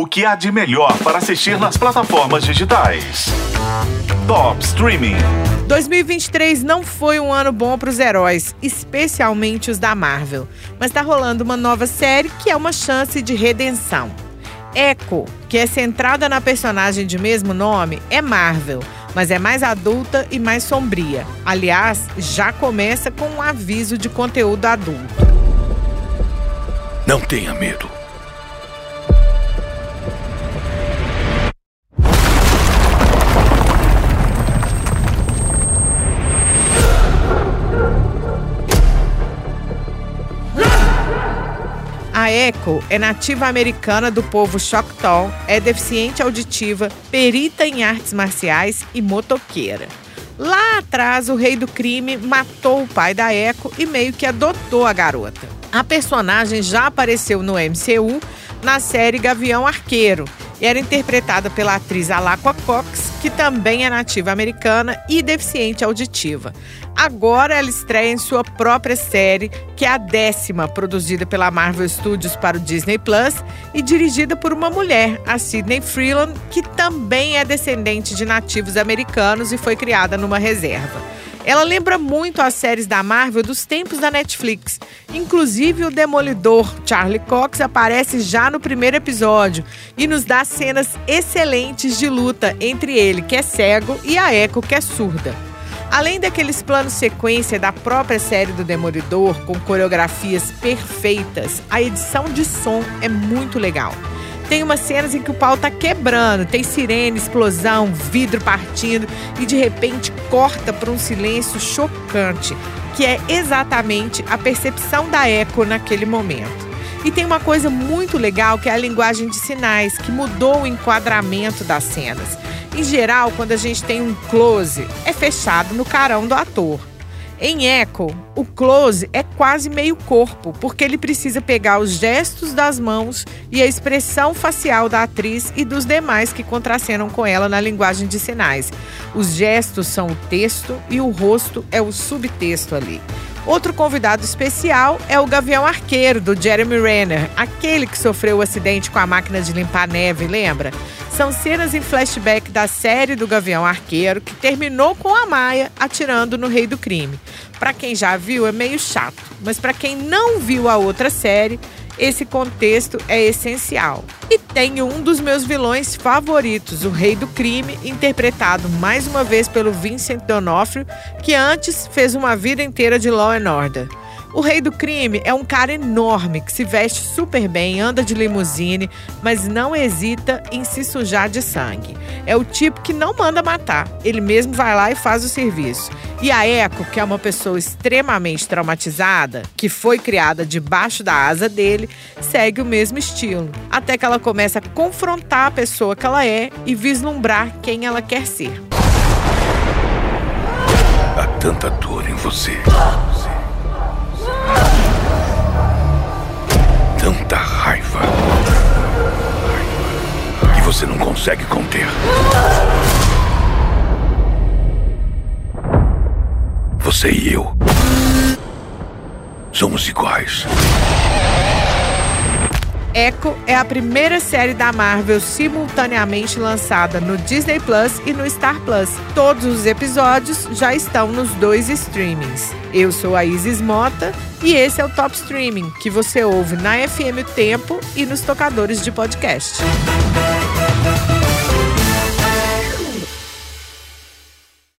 O que há de melhor para assistir nas plataformas digitais? Top Streaming. 2023 não foi um ano bom para os heróis, especialmente os da Marvel. Mas está rolando uma nova série que é uma chance de redenção. Echo, que é centrada na personagem de mesmo nome, é Marvel, mas é mais adulta e mais sombria. Aliás, já começa com um aviso de conteúdo adulto. Não tenha medo. Echo é nativa americana do povo Choctaw, é deficiente auditiva, perita em artes marciais e motoqueira. Lá atrás, o rei do crime matou o pai da Echo e meio que adotou a garota. A personagem já apareceu no MCU na série Gavião Arqueiro e era interpretada pela atriz Alaqua Cox, que também é nativa americana e deficiente auditiva. Agora ela estreia em sua própria série, que é a décima produzida pela Marvel Studios para o Disney Plus e dirigida por uma mulher, a Sidney Freeland, que também é descendente de nativos americanos e foi criada numa reserva. Ela lembra muito as séries da Marvel dos tempos da Netflix. Inclusive, o Demolidor Charlie Cox aparece já no primeiro episódio e nos dá cenas excelentes de luta entre ele, que é cego, e a Echo, que é surda. Além daqueles planos sequência da própria série do Demolidor, com coreografias perfeitas, a edição de som é muito legal. Tem umas cenas em que o pau tá quebrando, tem sirene, explosão, vidro partindo e de repente corta para um silêncio chocante, que é exatamente a percepção da eco naquele momento. E tem uma coisa muito legal que é a linguagem de sinais, que mudou o enquadramento das cenas. Em geral, quando a gente tem um close, é fechado no carão do ator. Em Echo, o close é quase meio corpo, porque ele precisa pegar os gestos das mãos e a expressão facial da atriz e dos demais que contracenam com ela na linguagem de sinais. Os gestos são o texto e o rosto é o subtexto ali. Outro convidado especial é o Gavião Arqueiro, do Jeremy Renner, aquele que sofreu o acidente com a máquina de limpar neve, lembra? São cenas em flashback da série do Gavião Arqueiro, que terminou com a Maia atirando no Rei do Crime. Para quem já viu, é meio chato, mas para quem não viu a outra série, esse contexto é essencial. E tem um dos meus vilões favoritos, o Rei do Crime, interpretado mais uma vez pelo Vincent D'Onofrio, que antes fez uma vida inteira de Law and Order. O rei do crime é um cara enorme que se veste super bem, anda de limusine, mas não hesita em se sujar de sangue. É o tipo que não manda matar, ele mesmo vai lá e faz o serviço. E a Echo, que é uma pessoa extremamente traumatizada, que foi criada debaixo da asa dele, segue o mesmo estilo, até que ela começa a confrontar a pessoa que ela é e vislumbrar quem ela quer ser. Há tanta dor em você. Tanta raiva que você não consegue conter. Você e eu somos iguais. Echo é a primeira série da Marvel simultaneamente lançada no Disney Plus e no Star Plus. Todos os episódios já estão nos dois streamings. Eu sou a Isis Mota e esse é o Top Streaming, que você ouve na FM Tempo e nos tocadores de podcast.